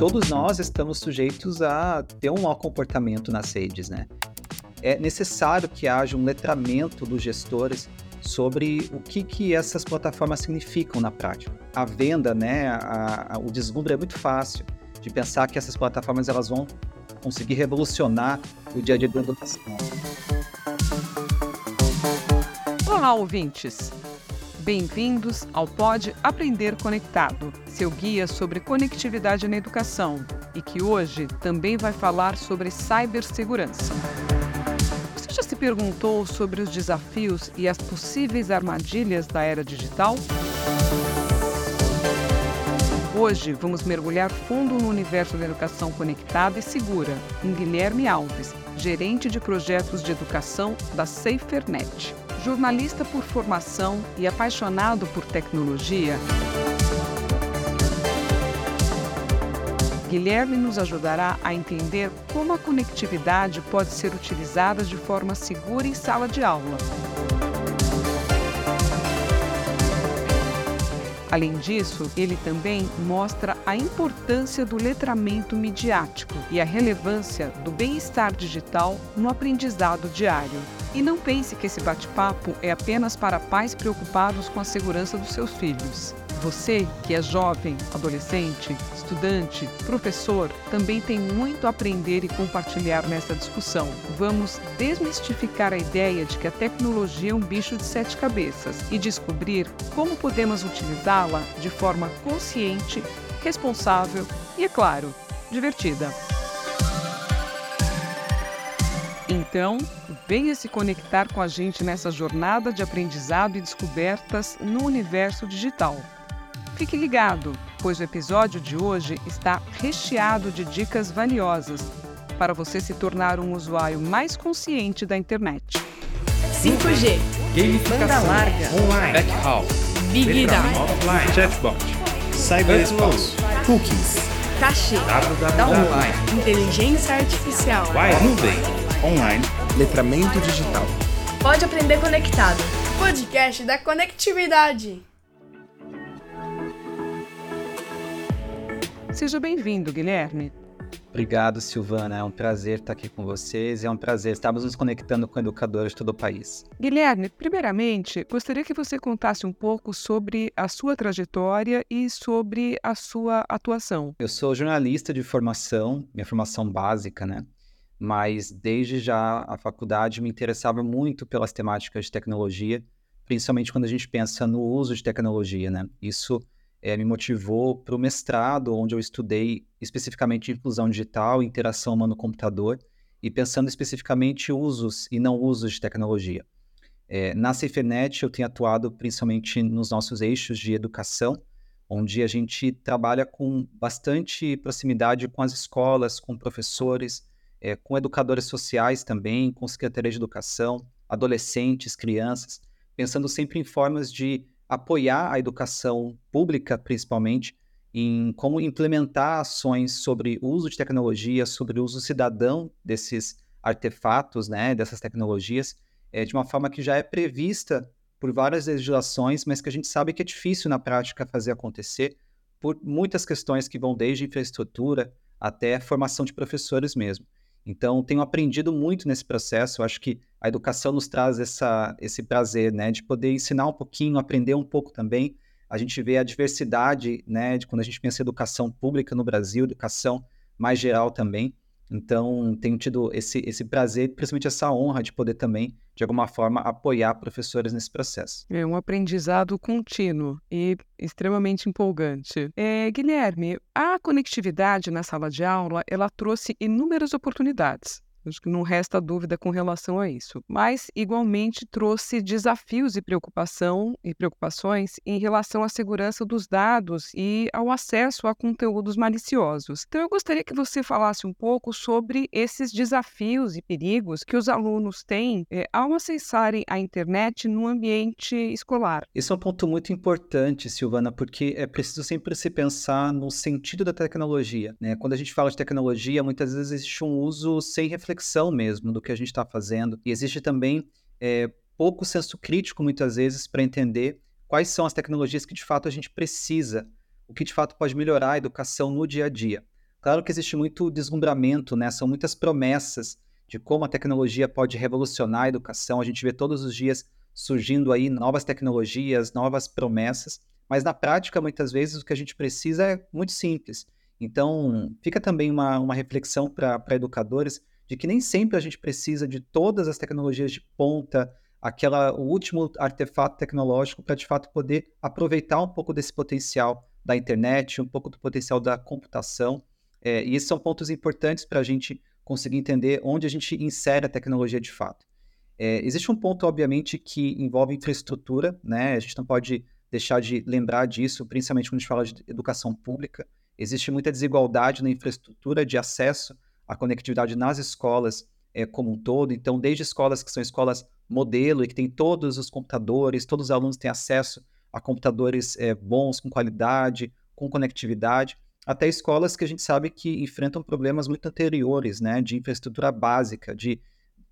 todos nós estamos sujeitos a ter um mau comportamento nas redes, né? É necessário que haja um letramento dos gestores sobre o que, que essas plataformas significam na prática. A venda, né, a, a, o deslumbre é muito fácil de pensar que essas plataformas elas vão conseguir revolucionar o dia a dia da educação. Olá, ouvintes! Bem-vindos ao Pode Aprender Conectado, seu guia sobre conectividade na educação e que hoje também vai falar sobre cibersegurança. Você já se perguntou sobre os desafios e as possíveis armadilhas da era digital? Hoje vamos mergulhar fundo no universo da educação conectada e segura, em Guilherme Alves, gerente de projetos de educação da SaferNet. Jornalista por formação e apaixonado por tecnologia, Guilherme nos ajudará a entender como a conectividade pode ser utilizada de forma segura em sala de aula. Além disso, ele também mostra a importância do letramento midiático e a relevância do bem-estar digital no aprendizado diário. E não pense que esse bate-papo é apenas para pais preocupados com a segurança dos seus filhos. Você, que é jovem, adolescente, estudante, professor, também tem muito a aprender e compartilhar nessa discussão. Vamos desmistificar a ideia de que a tecnologia é um bicho de sete cabeças e descobrir como podemos utilizá-la de forma consciente, responsável e, é claro, divertida. Então, venha se conectar com a gente nessa jornada de aprendizado e descobertas no universo digital. Fique ligado, pois o episódio de hoje está recheado de dicas valiosas para você se tornar um usuário mais consciente da internet. 5G, banda larga, online, backhaul, Big Data, offline, chatbot, cyberespaço, cookies, cachê, downline, inteligência artificial, nuvem, online, letramento digital. Pode aprender conectado. Podcast da conectividade. Seja bem-vindo, Guilherme. Obrigado, Silvana. É um prazer estar aqui com vocês. É um prazer estarmos nos conectando com educadores de todo o país. Guilherme, primeiramente, gostaria que você contasse um pouco sobre a sua trajetória e sobre a sua atuação. Eu sou jornalista de formação, minha formação básica, né? Mas desde já a faculdade me interessava muito pelas temáticas de tecnologia, principalmente quando a gente pensa no uso de tecnologia, né? Isso é, me motivou para o mestrado, onde eu estudei especificamente inclusão digital, interação humano-computador, e pensando especificamente usos e não usos de tecnologia. É, na CIFENET, eu tenho atuado principalmente nos nossos eixos de educação, onde a gente trabalha com bastante proximidade com as escolas, com professores, é, com educadores sociais também, com secretaria de educação, adolescentes, crianças, pensando sempre em formas de apoiar a educação pública, principalmente, em como implementar ações sobre uso de tecnologia, sobre uso cidadão desses artefatos, né, dessas tecnologias, é, de uma forma que já é prevista por várias legislações, mas que a gente sabe que é difícil na prática fazer acontecer por muitas questões que vão desde infraestrutura até formação de professores mesmo. Então, tenho aprendido muito nesse processo. Eu acho que a educação nos traz essa, esse prazer, né, de poder ensinar um pouquinho, aprender um pouco também. A gente vê a diversidade, né, de quando a gente pensa em educação pública no Brasil, educação mais geral também. Então, tenho tido esse, esse prazer, principalmente essa honra de poder também, de alguma forma, apoiar professores nesse processo. É um aprendizado contínuo e extremamente empolgante. É, Guilherme, a conectividade na sala de aula, ela trouxe inúmeras oportunidades. Acho que não resta dúvida com relação a isso. Mas, igualmente, trouxe desafios e preocupação e preocupações em relação à segurança dos dados e ao acesso a conteúdos maliciosos. Então, eu gostaria que você falasse um pouco sobre esses desafios e perigos que os alunos têm é, ao acessarem a internet no ambiente escolar. Esse é um ponto muito importante, Silvana, porque é preciso sempre se pensar no sentido da tecnologia. Né? Quando a gente fala de tecnologia, muitas vezes existe um uso sem reflexão reflexão mesmo do que a gente está fazendo. E existe também é, pouco senso crítico, muitas vezes, para entender quais são as tecnologias que de fato a gente precisa, o que de fato pode melhorar a educação no dia a dia. Claro que existe muito deslumbramento, né? São muitas promessas de como a tecnologia pode revolucionar a educação. A gente vê todos os dias surgindo aí novas tecnologias, novas promessas, mas na prática, muitas vezes, o que a gente precisa é muito simples. Então, fica também uma, uma reflexão para educadores de que nem sempre a gente precisa de todas as tecnologias de ponta, aquela, o último artefato tecnológico para de fato poder aproveitar um pouco desse potencial da internet, um pouco do potencial da computação. É, e esses são pontos importantes para a gente conseguir entender onde a gente insere a tecnologia de fato. É, existe um ponto, obviamente, que envolve infraestrutura, né? A gente não pode deixar de lembrar disso, principalmente quando a gente fala de educação pública. Existe muita desigualdade na infraestrutura de acesso à conectividade nas escolas é, como um todo. Então, desde escolas que são escolas modelo e que tem todos os computadores, todos os alunos têm acesso a computadores é, bons, com qualidade, com conectividade, até escolas que a gente sabe que enfrentam problemas muito anteriores, né, de infraestrutura básica, de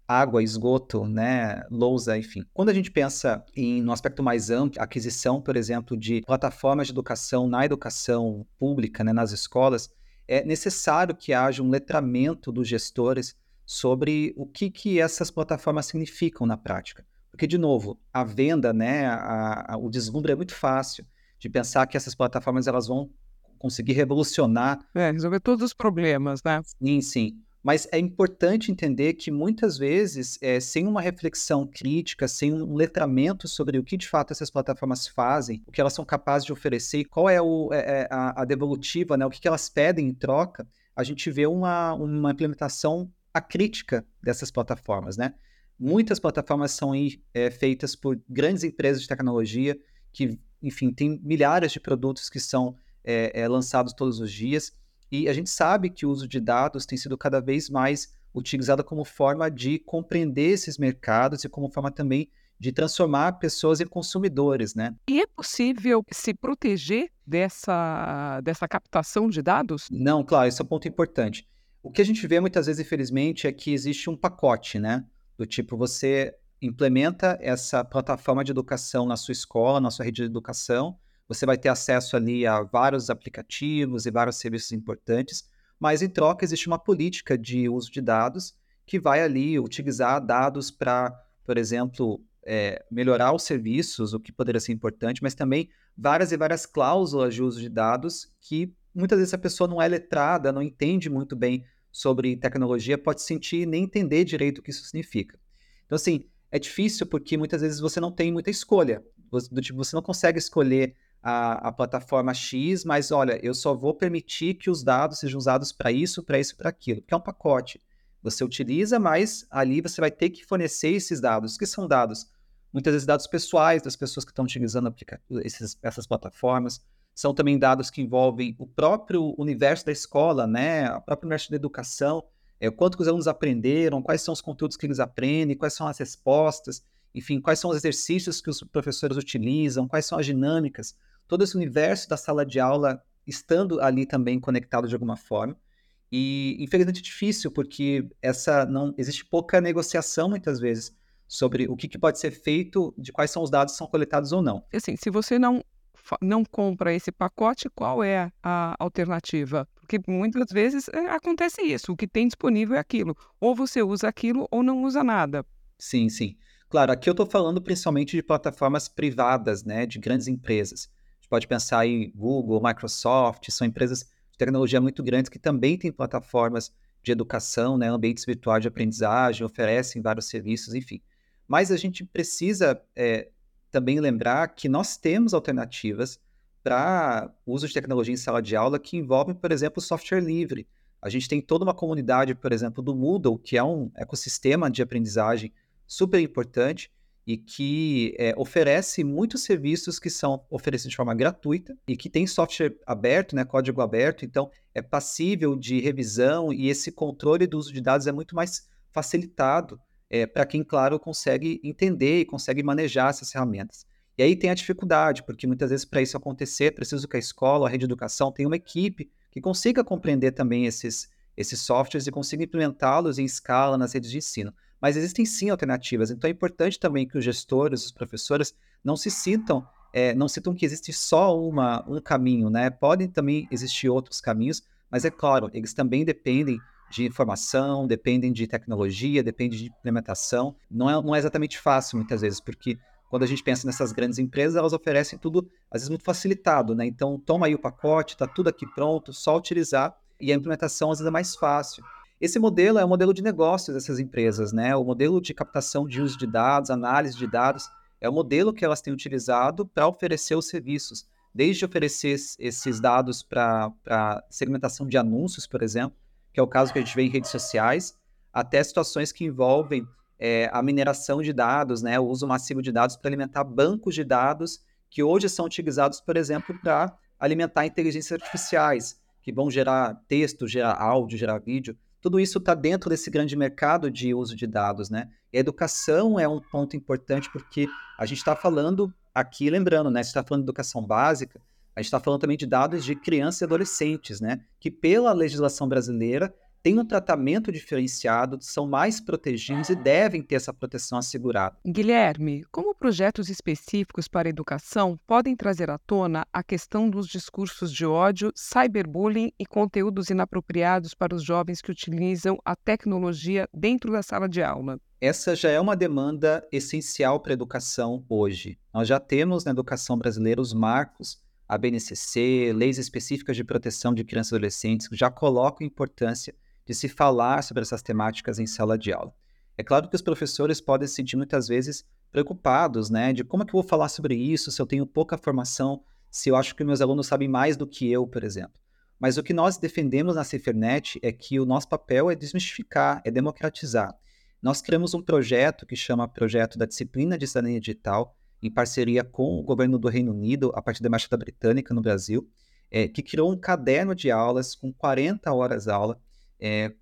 água, esgoto, né, lousa, enfim. Quando a gente pensa em no aspecto mais amplo, aquisição, por exemplo, de plataformas de educação na educação pública, né, nas escolas, é necessário que haja um letramento dos gestores sobre o que, que essas plataformas significam na prática. Porque, de novo, a venda, né, a, a, o deslumbre é muito fácil de pensar que essas plataformas elas vão conseguir revolucionar. É, resolver todos os problemas, né? Sim, sim. Mas é importante entender que muitas vezes, é, sem uma reflexão crítica, sem um letramento sobre o que de fato essas plataformas fazem, o que elas são capazes de oferecer, qual é, o, é, a, a, devolutiva, né, o que, que elas pedem em troca, a gente vê uma, uma implementação acrítica dessas plataformas. Né? Muitas plataformas são é, feitas por grandes empresas de tecnologia que, enfim, tem milhares de produtos que são lançados todos os dias. E a gente sabe que o uso de dados tem sido cada vez mais utilizado como forma de compreender esses mercados e como forma também de transformar pessoas em consumidores, né? E é possível se proteger dessa, dessa captação de dados? Não, claro, esse é um ponto importante. O que a gente vê muitas vezes, infelizmente, é que existe um pacote, né? Do tipo, você implementa essa plataforma de educação na sua escola, na sua rede de educação, você vai ter acesso ali a vários aplicativos e vários serviços importantes, mas em troca existe uma política de uso de dados que vai ali utilizar dados para, por exemplo, é, melhorar os serviços, o que poderia ser importante, mas também várias e várias cláusulas de uso de dados que muitas vezes a pessoa não é letrada, não entende muito bem sobre tecnologia, pode sentir nem entender direito o que isso significa. Então, assim, é difícil porque muitas vezes você não tem muita escolha. Do tipo, você não consegue escolher a, a, plataforma X, mas olha, eu só vou permitir que os dados sejam usados para isso, para isso, para aquilo, porque é um pacote. Você utiliza, mas ali você vai ter que fornecer esses dados, que são dados, muitas vezes dados pessoais das pessoas que estão utilizando esses, essas plataformas, são também dados que envolvem o próprio universo da escola, né, o próprio universo da educação, é, quanto que os alunos aprenderam, quais são os conteúdos que eles aprendem, quais são as respostas, enfim, quais são os exercícios que os professores utilizam, quais são as dinâmicas todo esse universo da sala de aula estando ali também conectado de alguma forma. E infelizmente é difícil, porque essa não existe pouca negociação muitas vezes sobre o que, que pode ser feito, de quais são os dados que são coletados ou não. Assim, se você não não compra esse pacote, qual é a alternativa? Porque muitas vezes é, acontece isso, o que tem disponível é aquilo. Ou você usa aquilo ou não usa nada. Sim, sim. Claro, aqui eu estou falando principalmente de plataformas privadas, né, de grandes empresas pode pensar em Google, Microsoft, são empresas de tecnologia muito grandes que também têm plataformas de educação, né, ambientes virtuais de aprendizagem, oferecem vários serviços, enfim. Mas a gente precisa é, também lembrar que nós temos alternativas para uso de tecnologia em sala de aula que envolvem, por exemplo, software livre. A gente tem toda uma comunidade, por exemplo, do Moodle, que é um ecossistema de aprendizagem super importante, e que é, oferece muitos serviços que são oferecidos de forma gratuita e que tem software aberto, né, código aberto, então é passível de revisão e esse controle do uso de dados é muito mais facilitado é, para quem, claro, consegue entender e consegue manejar essas ferramentas. E aí tem a dificuldade, porque muitas vezes para isso acontecer, preciso que a escola, a rede de educação tenha uma equipe que consiga compreender também esses, esses softwares e consiga implementá-los em escala nas redes de ensino. Mas existem sim alternativas. Então é importante também que os gestores, os professores, não se sintam, é, não sintam que existe só uma, um caminho, né? Podem também existir outros caminhos, Mas é claro, eles também dependem de informação, dependem de tecnologia, dependem de implementação. Não é, não é exatamente fácil muitas vezes, porque quando a gente pensa nessas grandes empresas, elas oferecem tudo, às vezes, muito facilitado, né? Então, toma aí o pacote, está tudo aqui pronto, só utilizar, e a implementação às vezes é mais fácil. Esse modelo é o modelo de negócios dessas empresas, né? O modelo de captação de uso de dados, análise de dados, é o modelo que elas têm utilizado para oferecer os serviços. Desde oferecer esses dados para segmentação de anúncios, por exemplo, que é o caso que a gente vê em redes sociais, até situações que envolvem é, a mineração de dados, né, o uso massivo de dados para alimentar bancos de dados que hoje são utilizados, por exemplo, para alimentar inteligências artificiais, que vão gerar texto, gerar áudio, gerar vídeo. Tudo isso está dentro desse grande mercado de uso de dados, né? E a educação é um ponto importante porque a gente está falando aqui, lembrando, né? Gente está falando de educação básica, a gente está falando também de dados de crianças e adolescentes, né? Que pela legislação brasileira têm um tratamento diferenciado, são mais protegidos e devem ter essa proteção assegurada. Guilherme, como projetos específicos para a educação podem trazer à tona a questão dos discursos de ódio, cyberbullying e conteúdos inapropriados para os jovens que utilizam a tecnologia dentro da sala de aula? Essa já é uma demanda essencial para a educação hoje. Nós já temos na educação brasileira os marcos a BNCC, leis específicas de proteção de crianças e adolescentes, que já colocam importância de se falar sobre essas temáticas em sala de aula. É claro que os professores podem se sentir muitas vezes preocupados, né, de como é que eu vou falar sobre isso se eu tenho pouca formação, se eu acho que meus alunos sabem mais do que eu, por exemplo. Mas o que nós defendemos na Cifernet é que o nosso papel é desmistificar, é democratizar. Nós criamos um projeto que chama Projeto da Disciplina de Cidadania Digital, em parceria com o governo do Reino Unido, a partir da Embaixada Britânica no Brasil, é, que criou um caderno de aulas com 40 horas aula é,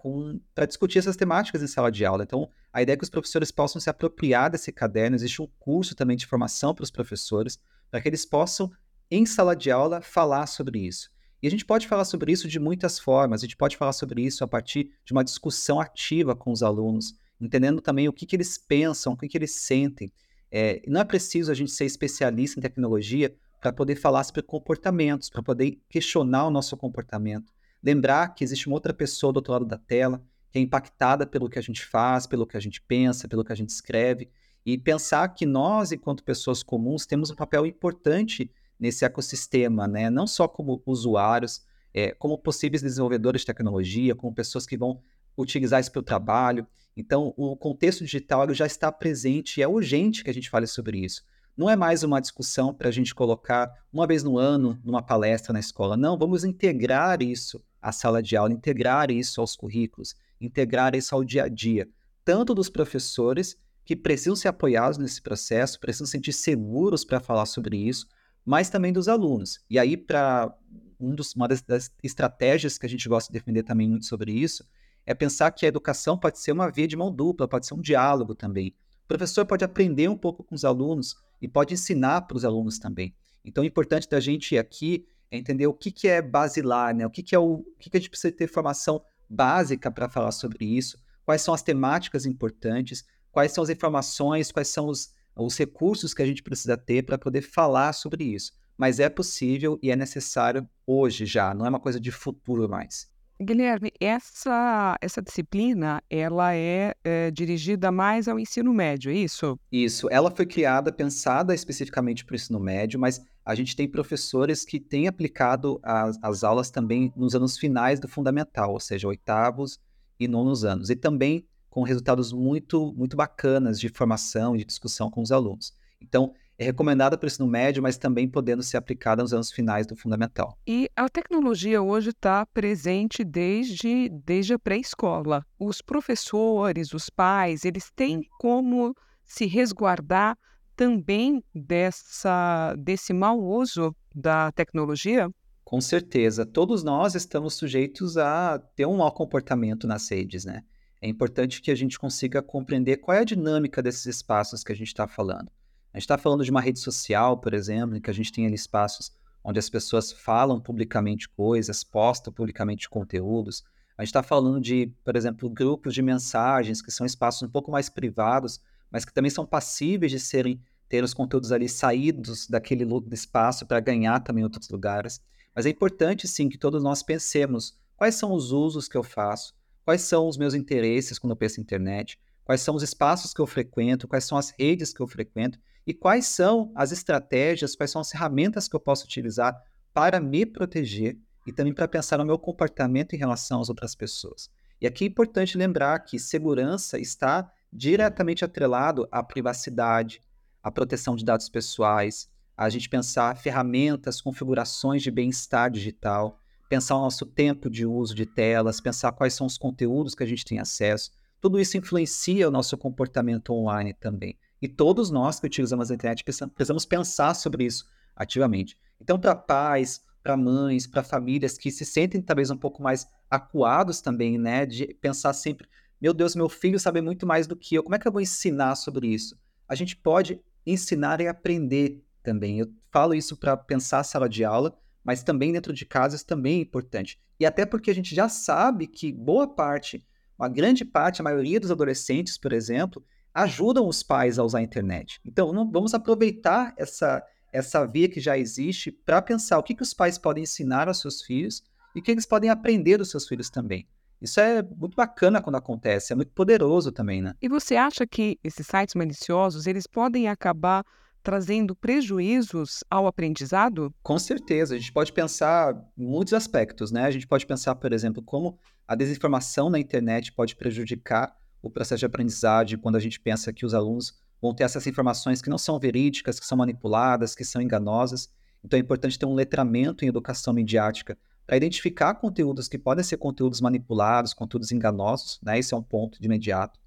para discutir essas temáticas em sala de aula. Então, a ideia é que os professores possam se apropriar desse caderno. Existe um curso também de formação para os professores, para que eles possam, em sala de aula, falar sobre isso. E a gente pode falar sobre isso de muitas formas. A gente pode falar sobre isso a partir de uma discussão ativa com os alunos, entendendo também o que, que eles pensam, o que, que eles sentem. É, não é preciso a gente ser especialista em tecnologia para poder falar sobre comportamentos, para poder questionar o nosso comportamento. Lembrar que existe uma outra pessoa do outro lado da tela que é impactada pelo que a gente faz, pelo que a gente pensa, pelo que a gente escreve, e pensar que nós, enquanto pessoas comuns, temos um papel importante nesse ecossistema, né? não só como usuários, é, como possíveis desenvolvedores de tecnologia, como pessoas que vão utilizar isso para o trabalho. Então, o contexto digital já está presente e é urgente que a gente fale sobre isso. Não é mais uma discussão para a gente colocar uma vez no ano numa palestra na escola. Não, vamos integrar isso à sala de aula, integrar isso aos currículos, integrar isso ao dia a dia, tanto dos professores que precisam ser apoiados nesse processo, precisam sentir seguros para falar sobre isso, mas também dos alunos. E aí, para um uma das, das, estratégias que a gente gosta de defender também muito sobre isso, é pensar que a educação pode ser uma via de mão dupla, pode ser um diálogo também. O professor pode aprender um pouco com os alunos e pode ensinar para os alunos também. Então, o importante da gente aqui é entender o que, que é basilar, né? o, que, que, é o, o que, que a gente precisa ter formação básica para falar sobre isso, quais são as temáticas importantes, quais são as informações, quais são os, os recursos que a gente precisa ter para poder falar sobre isso. Mas é possível e é necessário hoje já, não é uma coisa de futuro mais. Guilherme, essa, essa disciplina ela é, é, dirigida mais ao ensino médio, é isso? Isso. Ela foi criada, pensada especificamente para o ensino médio, mas a gente tem professores que têm aplicado as, as aulas também nos anos finais do fundamental, ou seja, oitavos e nonos anos, e também com resultados muito, muito bacanas de formação e de discussão com os alunos. Então, é recomendada para o ensino médio, mas também podendo ser aplicada nos anos finais do fundamental. E a tecnologia hoje está presente desde, desde a pré-escola. Os professores, os pais, eles têm como se resguardar também dessa, desse mau uso da tecnologia? Com certeza. Todos nós estamos sujeitos a ter um mau comportamento nas redes, né? É importante que a gente consiga compreender qual é a dinâmica desses espaços que a gente está falando. A gente está falando de uma rede social, por exemplo, em que a gente tem ali espaços onde as pessoas falam publicamente coisas, postam publicamente conteúdos. A gente está falando de, por exemplo, grupos de mensagens, que são espaços um pouco mais privados, mas que também são passíveis de serem ter os conteúdos ali saídos daquele espaço para ganhar também outros lugares. Mas é importante, sim, que todos nós pensemos quais são os usos que eu faço, quais são os meus interesses quando eu penso em internet, quais são os espaços que eu frequento, quais são as redes que eu frequento e quais são as estratégias, quais são as ferramentas que eu posso utilizar para me proteger e também para pensar no meu comportamento em relação às outras pessoas. E aqui é importante lembrar que segurança está diretamente atrelado à privacidade, à proteção de dados pessoais, a gente pensar ferramentas, configurações de bem-estar digital, pensar o nosso tempo de uso de telas, pensar quais são os conteúdos que a gente tem acesso. Tudo isso influencia o nosso comportamento online também. E todos nós que utilizamos a internet precisamos pensar sobre isso ativamente. Então, para pais, para mães, para famílias que se sentem talvez um pouco mais acuados também, né, de pensar sempre, meu Deus, meu filho sabe muito mais do que eu, como é que eu vou ensinar sobre isso? A gente pode ensinar e aprender também. Eu falo isso para pensar a sala de aula, mas também dentro de casa isso também é importante. E até porque a gente já sabe que boa parte, uma grande parte, a maioria dos adolescentes, por exemplo, ajudam os pais a usar a internet. Então, não, vamos aproveitar essa, essa via que já existe para pensar o que, que os pais podem ensinar aos seus filhos e o que eles podem aprender dos seus filhos também. Isso é muito bacana quando acontece, é muito poderoso também, né? E você acha que esses sites maliciosos, eles podem acabar trazendo prejuízos ao aprendizado? Com certeza, a gente pode pensar em muitos aspectos, né? A gente pode pensar, por exemplo, como a desinformação na internet pode prejudicar o processo de aprendizagem quando a gente pensa que os alunos vão ter essas informações que não são verídicas, que são manipuladas, que são enganosas. Então é importante ter um letramento em educação midiática para identificar conteúdos que podem ser conteúdos manipulados, conteúdos enganosos, né? Esse é um ponto de imediato.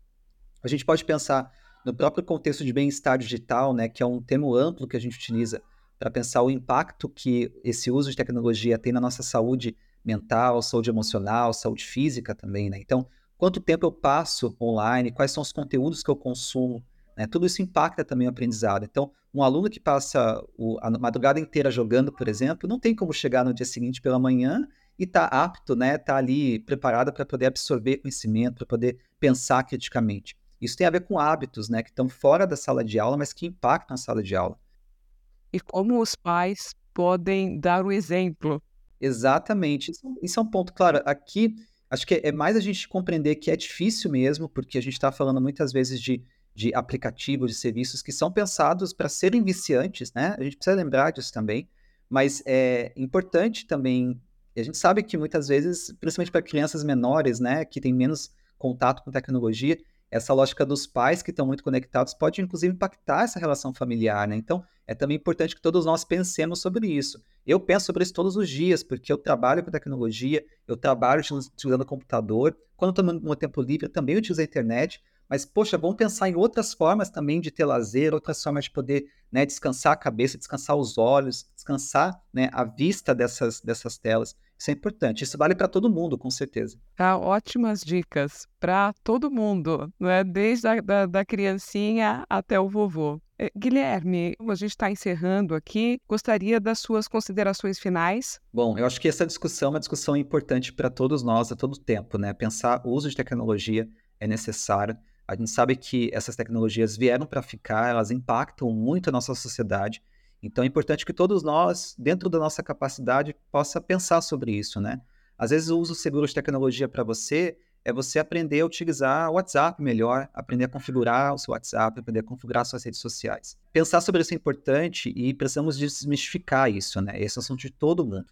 A gente pode pensar no próprio contexto de bem-estar digital, né, que é um termo amplo que a gente utiliza para pensar o impacto que esse uso de tecnologia tem na nossa saúde mental, saúde emocional, saúde física também, né? Então, quanto tempo eu passo online, quais são os conteúdos que eu consumo, né? Tudo isso impacta também o aprendizado. Então, um aluno que passa o, a madrugada inteira jogando, por exemplo, não tem como chegar no dia seguinte pela manhã e tá apto, né? Tá ali preparado para poder absorver conhecimento, para poder pensar criticamente. Isso tem a ver com hábitos, né, que estão fora da sala de aula, mas que impactam a sala de aula. E como os pais podem dar o exemplo. Exatamente. Isso, isso é um ponto, claro, aqui acho que é mais a gente compreender que é difícil mesmo, porque a gente está falando muitas vezes de, de aplicativos, de serviços que são pensados para serem viciantes, né? A gente precisa lembrar disso também, mas é importante também, a gente sabe que muitas vezes, principalmente para crianças menores, né, que têm menos contato com tecnologia, essa lógica dos pais que estão muito conectados pode, inclusive, impactar essa relação familiar, né? Então, é também importante que todos nós pensemos sobre isso. Eu penso sobre isso todos os dias, porque eu trabalho com tecnologia, eu trabalho utilizando computador. Quando estou no meu tempo livre, eu também utilizo a internet. Mas, poxa, vamos pensar em outras formas também de ter lazer, outras formas de poder né, descansar a cabeça, descansar os olhos, descansar né, a vista dessas, dessas telas. Isso é importante. Isso vale para todo mundo, com certeza. Tá, ótimas dicas para todo mundo, né? desde a da, da criancinha até o vovô. É, Guilherme, a gente está encerrando aqui. Gostaria das suas considerações finais. Bom, eu acho que essa discussão é uma discussão importante para todos nós a todo tempo, né? Pensar o uso de tecnologia é necessário. A gente sabe que essas tecnologias vieram para ficar, elas impactam muito a nossa sociedade então é importante que todos nós, dentro da nossa capacidade, possa pensar sobre isso, né? Às vezes o uso seguro de tecnologia para você é você aprender a utilizar o WhatsApp melhor, aprender a configurar o seu WhatsApp, aprender a configurar suas redes sociais. Pensar sobre isso é importante e precisamos desmistificar isso, né? Esse é assunto de todo mundo.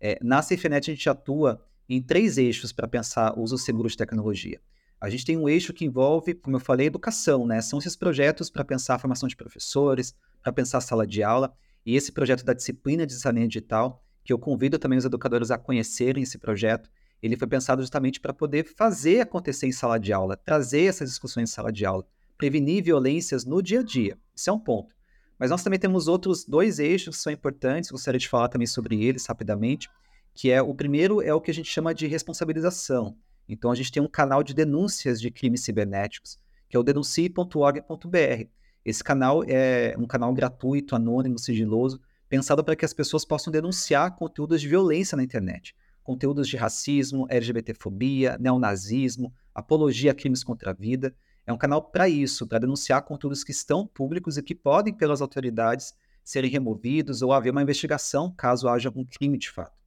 É, na CFNet a gente atua em três eixos para pensar o uso seguro de tecnologia. A gente tem um eixo que envolve, como eu falei, educação, né? São esses projetos para pensar a formação de professores, para pensar a sala de aula. E esse projeto da disciplina de cidadania digital, que eu convido também os educadores a conhecerem esse projeto, ele foi pensado justamente para poder fazer acontecer em sala de aula, trazer essas discussões em sala de aula, prevenir violências no dia a dia. Isso é um ponto. Mas nós também temos outros dois eixos que são importantes, gostaria de falar também sobre eles rapidamente, que é o primeiro é o que a gente chama de responsabilização. Então a gente tem um canal de denúncias de crimes cibernéticos, que é o denuncie.org.br. Esse canal é um canal gratuito, anônimo, sigiloso, pensado para que as pessoas possam denunciar conteúdos de violência na internet. Conteúdos de racismo, LGBTfobia, neonazismo, apologia a crimes contra a vida. É um canal para isso, para denunciar conteúdos que estão públicos e que podem, pelas autoridades, serem removidos ou haver uma investigação caso haja algum crime de fato.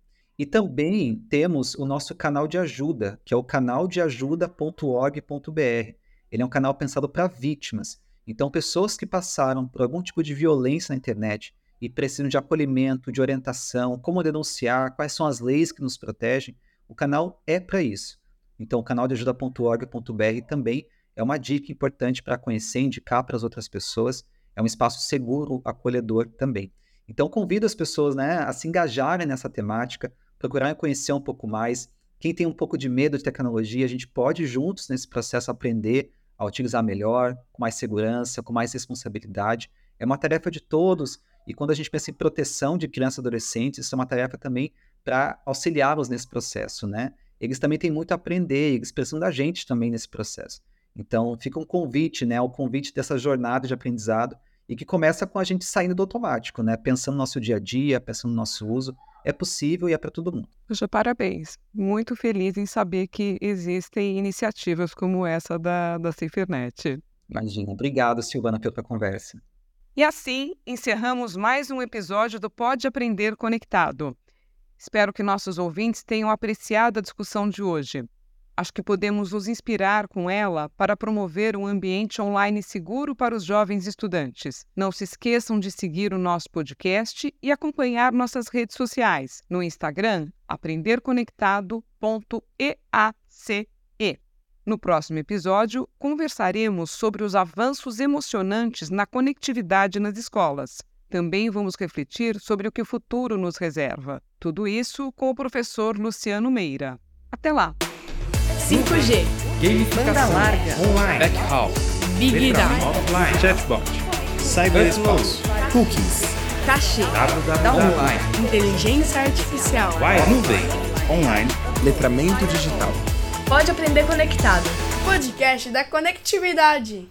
E também temos o nosso canal de ajuda, que é o canaldeajuda.org.br. Ele é um canal pensado para vítimas. Então, pessoas que passaram por algum tipo de violência na internet e precisam de acolhimento, de orientação, como denunciar, quais são as leis que nos protegem, o canal é para isso. Então, o canal de ajuda.org.br também é uma dica importante para conhecer indicar para as outras pessoas. É um espaço seguro, acolhedor também. Então, convido as pessoas né, a se engajarem nessa temática, procurarem conhecer um pouco mais. Quem tem um pouco de medo de tecnologia, a gente pode juntos nesse processo aprender a utilizar melhor, com mais segurança, com mais responsabilidade. É uma tarefa de todos. E quando a gente pensa em proteção de crianças e adolescentes, isso é uma tarefa também para auxiliá-los nesse processo, né? Eles também têm muito a aprender, eles precisam da gente também nesse processo. Então, fica um convite, né? O convite dessa jornada de aprendizado e que começa com a gente saindo do automático, né? Pensando no nosso dia a dia, pensando no nosso uso. É possível e é para todo mundo. Puxa, parabéns. Muito feliz em saber que existem iniciativas como essa da, da SaferNet. Imagina. Obrigado, Silvana, pela conversa. E assim encerramos mais um episódio do Pode Aprender Conectado. Espero que nossos ouvintes tenham apreciado a discussão de hoje. Acho que podemos nos inspirar com ela para promover um ambiente online seguro para os jovens estudantes. Não se esqueçam de seguir o nosso podcast e acompanhar nossas redes sociais. No Instagram, aprenderconectado.eace. No próximo episódio, conversaremos sobre os avanços emocionantes na conectividade nas escolas. Também vamos refletir sobre o que o futuro nos reserva. Tudo isso com o professor Luciano Meira. Até lá! 5G, banda larga, Online. Backhaul. Big Data, Offline. Chatbot. Cyberespaço. cookies, cachê, Online. inteligência artificial. Nuvem. Online. Letramento digital. Pode aprender conectado. Podcast da conectividade.